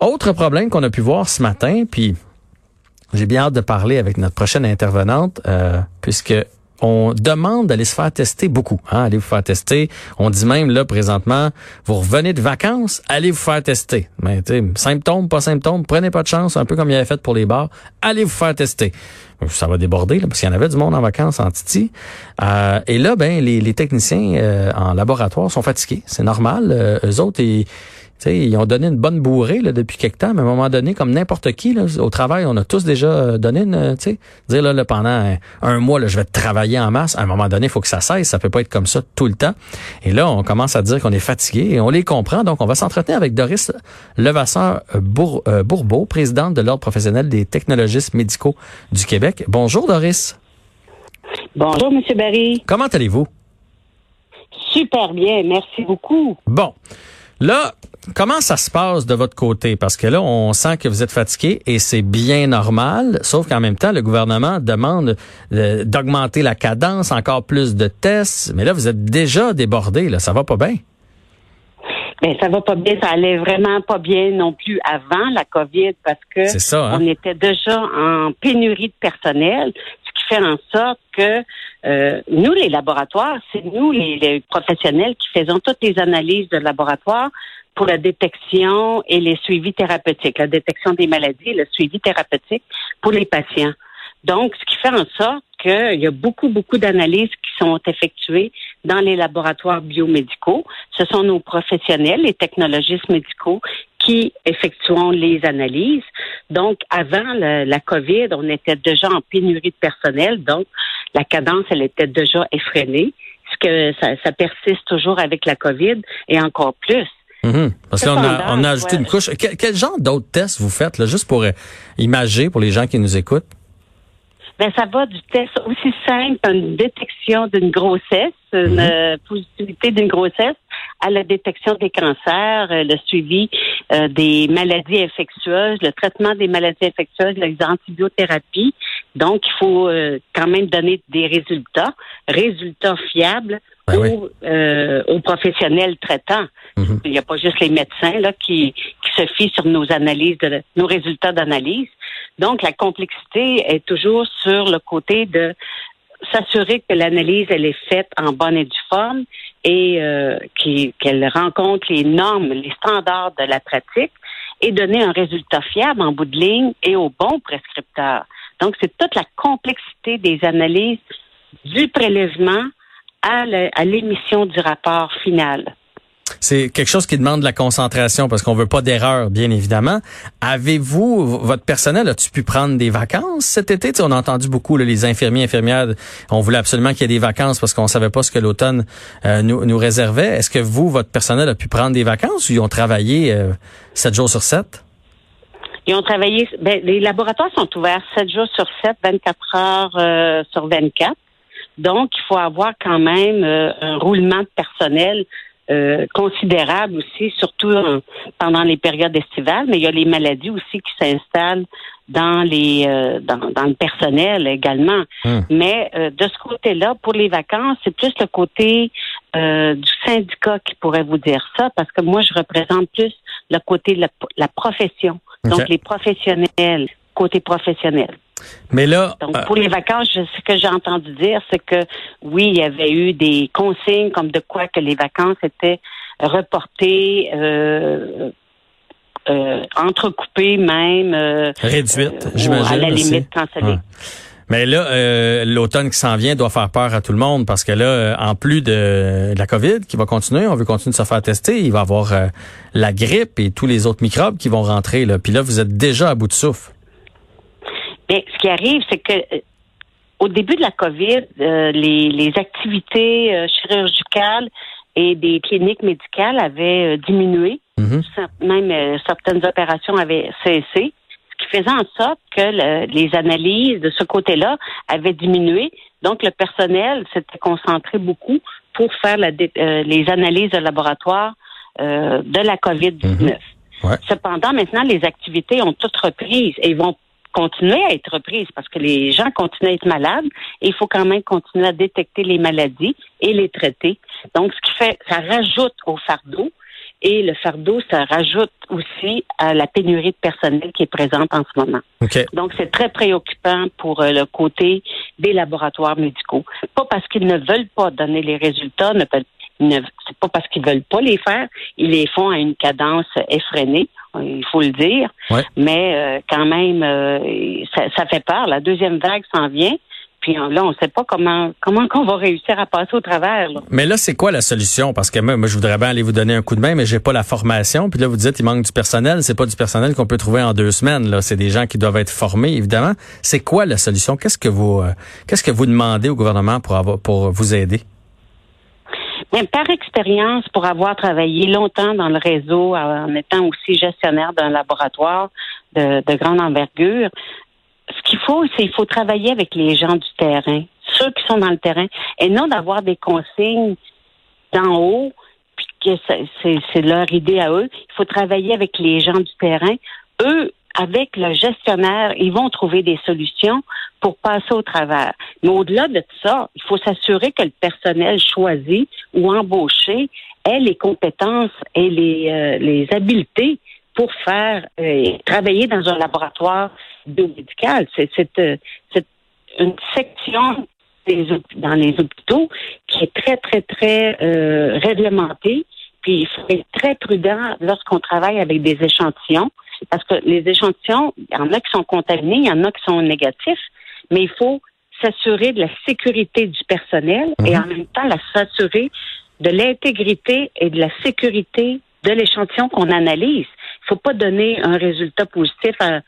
Autre problème qu'on a pu voir ce matin, puis j'ai bien hâte de parler avec notre prochaine intervenante, euh, puisque on demande d'aller se faire tester beaucoup. Hein? Allez vous faire tester. On dit même là présentement, vous revenez de vacances, allez vous faire tester. Mais symptômes, pas symptômes, prenez pas de chance, un peu comme il avait fait pour les bars. Allez vous faire tester. Ça va déborder là, parce qu'il y en avait du monde en vacances en Titi. Euh, et là, ben les, techniciens euh, en laboratoire sont fatigués. C'est normal. Euh, eux autres, ils, ils ont donné une bonne bourrée là, depuis quelque temps, mais à un moment donné, comme n'importe qui, là, au travail, on a tous déjà euh, donné une, euh, tu sais, dire là, pendant un, mois, là, je vais travailler en masse. À un moment donné, il faut que ça cesse. Ça peut pas être comme ça tout le temps. Et là, on commence à dire qu'on est fatigué et on les comprend. Donc, on va s'entretenir avec Doris Levasseur euh, Bourbeau, présidente de l'Ordre professionnel des technologistes médicaux du Québec. Bonjour, Doris. Bonjour, Monsieur Barry. Comment allez-vous? Super bien, merci beaucoup. Bon. Là, comment ça se passe de votre côté? Parce que là, on sent que vous êtes fatigué et c'est bien normal, sauf qu'en même temps, le gouvernement demande euh, d'augmenter la cadence, encore plus de tests. Mais là, vous êtes déjà débordé, là. Ça va pas bien? Ben, ça va pas bien. Ça allait vraiment pas bien non plus avant la COVID parce que ça, hein? on était déjà en pénurie de personnel, qui fait en sorte que euh, nous, les laboratoires, c'est nous, les, professionnels, qui faisons toutes les analyses de laboratoire pour la détection et les suivis thérapeutiques, la détection des maladies et le suivi thérapeutique pour les patients. Donc, ce qui fait en sorte qu'il y a beaucoup, beaucoup d'analyses qui sont effectuées dans les laboratoires biomédicaux. Ce sont nos professionnels, les technologistes médicaux, qui effectuons les analyses. Donc, avant la, la COVID, on était déjà en pénurie de personnel. Donc, la cadence, elle était déjà effrénée. Ce que ça, ça persiste toujours avec la COVID et encore plus. Mhm. Parce qu'on a, on a ajouté une couche. Quel, genre d'autres tests vous faites, là, juste pour euh, imager pour les gens qui nous écoutent? Ben, ça va du test aussi simple, une détection d'une grossesse, une mhm. euh, positivité d'une grossesse, à la détection des cancers, euh, le suivi des maladies infectieuses, le traitement des maladies infectieuses, les antibiothérapies, donc, il faut euh, quand même donner des résultats, résultats fiables ben euh, aux, professionnels traitants. Mhm. Il n'y a pas juste les médecins là qui, qui se fient sur nos analyses, de, nos résultats d'analyse. Donc, la complexité est toujours sur le côté de s'assurer que l'analyse elle est faite en bonne et due forme et euh, qu'elle rencontre les normes, les standards de la pratique et donner un résultat fiable en bout de ligne et au bon prescripteur. Donc, c'est toute la complexité des analyses du prélèvement à l'émission du rapport final. C'est quelque chose qui demande de la concentration parce qu'on veut pas d'erreur, bien évidemment. Avez-vous, votre personnel, a-tu pu prendre des vacances cet été? on a entendu beaucoup les infirmiers, infirmières, on voulait absolument qu'il y ait des vacances parce qu'on savait pas ce que l'automne euh, nous, nous réservait. Est-ce que vous, votre personnel, a pu prendre des vacances ou ils ont travaillé euh, sept jours sur sept? Ils ont travaillé, ben, les laboratoires sont ouverts 7 jours sur 7, 24 heures euh, sur 24. Donc, il faut avoir quand même euh, un roulement de personnel euh, considérable aussi, surtout pendant les périodes estivales, mais il y a les maladies aussi qui s'installent dans les dans, dans, le personnel également. Hmm. Mais de ce côté-là, pour les vacances, c'est plus le côté du syndicat qui pourrait vous dire ça, parce que moi, je représente plus le côté de la profession. Donc, les professionnels, côté professionnel. Mais là. Donc, pour les vacances, ce que j'ai entendu dire, c'est que oui, il y avait eu des consignes comme de quoi que les vacances étaient reportées, euh, euh, entrecoupées même. Euh, Réduites, j'imagine. À la limite, cancellées. Mais là, euh, l'automne qui s'en vient doit faire peur à tout le monde parce que là, euh, en plus de, la COVID qui va continuer, on veut continuer de se faire tester, il va y avoir euh, la grippe et tous les autres microbes qui vont rentrer. Là. Puis là, vous êtes déjà à bout de souffle. Mais ce qui arrive, c'est que au début de la COVID, les, les, activités chirurgicales et des cliniques médicales avaient diminué. Mm-hmm. Même certaines opérations avaient cessé qui faisait en sorte que les analyses de ce côté-là avaient diminué. Donc, le personnel s'était concentré beaucoup pour faire euh, les analyses de laboratoire euh, de la COVID-19. Mhm. Cependant, maintenant, les activités ont toutes repris et vont continuer à être reprises parce que les gens continuent à être malades et il faut quand même continuer à détecter les maladies et les traiter. Donc, ce qui fait, ça rajoute au fardeau Et le fardeau, ça rajoute aussi à la pénurie de personnel qui est présente en ce moment. Donc, c'est très préoccupant pour euh, le côté des laboratoires médicaux. Pas parce qu'ils ne veulent pas donner les résultats, ne c'est pas parce qu'ils veulent pas les faire, ils les font à une cadence effrénée, il faut le dire. Mais euh, quand même, euh, ça, ça, fait peur. La deuxième vague s'en vient. Puis là, on ne sait pas comment comment qu'on va réussir à passer au travers. Mais là, c'est quoi la solution? Parce que moi, je voudrais bien aller vous donner un coup de main, mais j'ai pas la formation. Puis là, vous dites il manque du personnel. C'est pas du personnel qu'on peut trouver en deux semaines. Là, c'est des gens qui doivent être formés, évidemment. C'est quoi la solution? Qu'est-ce que vous euh, qu'est-ce que vous demandez au gouvernement pour avoir pour vous aider? Bien, par expérience, pour avoir travaillé longtemps dans le réseau, en étant aussi gestionnaire d'un laboratoire de, de grande envergure, ce qu'il faut, c'est il faut travailler avec les gens du terrain, ceux qui sont dans le terrain, et non d'avoir des consignes d'en haut, puis que c'est leur idée à eux. Il faut travailler avec les gens du terrain. Eux, avec le gestionnaire, ils vont trouver des solutions pour passer au travers. Mais au-delà de ça, il faut s'assurer que le personnel choisi ou embauché ait les compétences et les, euh, les habiletés pour faire euh, travailler dans un laboratoire biomédical. C'est euh, une section dans les hôpitaux qui est très, très, très euh, réglementée. Puis il faut être très prudent lorsqu'on travaille avec des échantillons, parce que les échantillons, il y en a qui sont contaminés, il y en a qui sont négatifs, mais il faut s'assurer de la sécurité du personnel et mhm. en même temps s'assurer de l'intégrité et de la sécurité de l'échantillon qu'on analyse. Il faut pas donner un résultat positif à,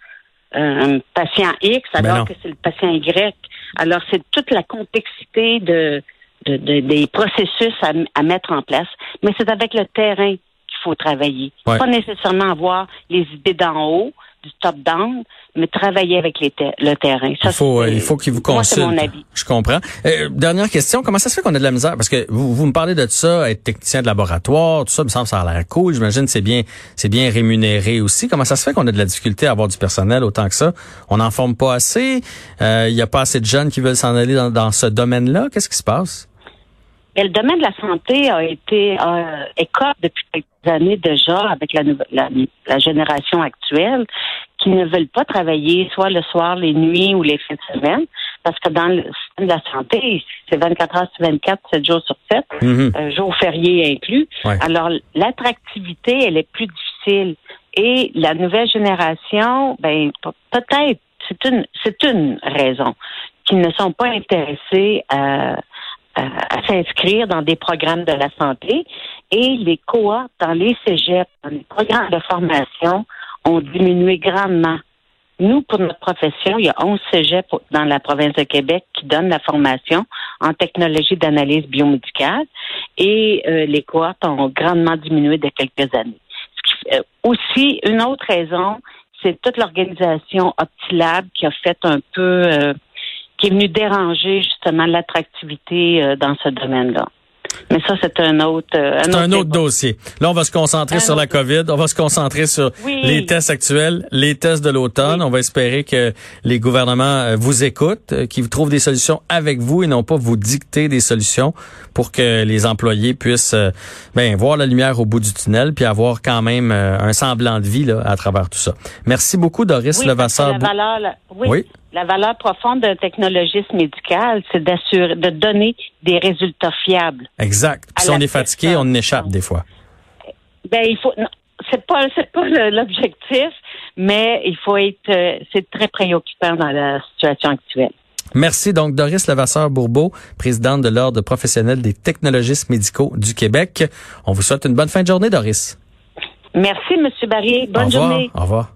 un patient X ben alors que c'est le patient Y. Alors, c'est toute la complexité de, des processus à, mettre en place. Mais c'est avec le terrain qu'il faut travailler. Pas nécessairement avoir les idées d'en haut, du top-down, mais travailler avec les le terrain. Ça, il faut, il faut qu'il vous consulte. mon avis. Je comprends. Euh, dernière question, comment ça se fait qu'on a de la misère? Parce que vous, vous me parlez de ça, être technicien de laboratoire, tout ça, me semble ça a l'air cool. J'imagine c'est bien, c'est bien rémunéré aussi. Comment ça se fait qu'on a de la difficulté à avoir du personnel autant que ça? On n'en forme pas assez? Euh, il n'y a pas assez de jeunes qui veulent s'en aller dans, dans ce domaine-là? Qu'est-ce qui se passe? Le domaine de la santé a été euh, depuis quelques années déjà avec la, la, la, génération actuelle qui ne veulent pas travailler soit le soir, les nuits ou les fins de semaine, parce que dans le système de la santé, c'est 24 heures sur 24, 7 jours sur 7, mm-hmm. euh, jours fériés inclus. Alors, l'attractivité, elle est plus difficile. Et la nouvelle génération, ben peut-être, c'est une, c'est une raison, qu'ils ne sont pas intéressés à à, s'inscrire dans des programmes de la santé et les cohortes dans les cégeps, dans les programmes de formation ont diminué grandement. Nous, pour notre profession, il y a 11 cégeps dans la province de Québec qui donnent la formation en technologie d'analyse biomédicale et euh, les cohortes ont grandement diminué de quelques années. Euh, aussi, une autre raison, c'est toute l'organisation Optilab qui a fait un peu euh, qui est venu déranger justement l'attractivité euh, dans ce domaine-là. Mais ça, c'est un autre. Euh, un, un autre, dossier. Là, on va se concentrer sur la COVID. On va se concentrer sur les tests actuels, les tests de l'automne. On va espérer que les gouvernements euh, vous écoutent, qu'ils trouvent des solutions avec vous et non pas vous dicter des solutions pour que les employés puissent ben, voir la lumière au bout du tunnel puis avoir quand même un semblant de vie là, à travers tout ça. Merci beaucoup, Doris oui, Levasseur. oui. La valeur profonde d'un technologiste médical, c'est d'assurer, de donner des résultats fiables. Exact. Puis si on est fatigué, on échappe des fois. Ben il faut. C'est pas c'est pas l'objectif, mais il faut être. Euh, c'est très préoccupant dans la situation actuelle. Merci donc Doris Levasseur-Bourbeau, présidente de l'Ordre professionnel des technologistes médicaux du Québec. On vous souhaite une bonne fin de journée, Doris. Merci, Monsieur Barry. Bonne journée. Au revoir.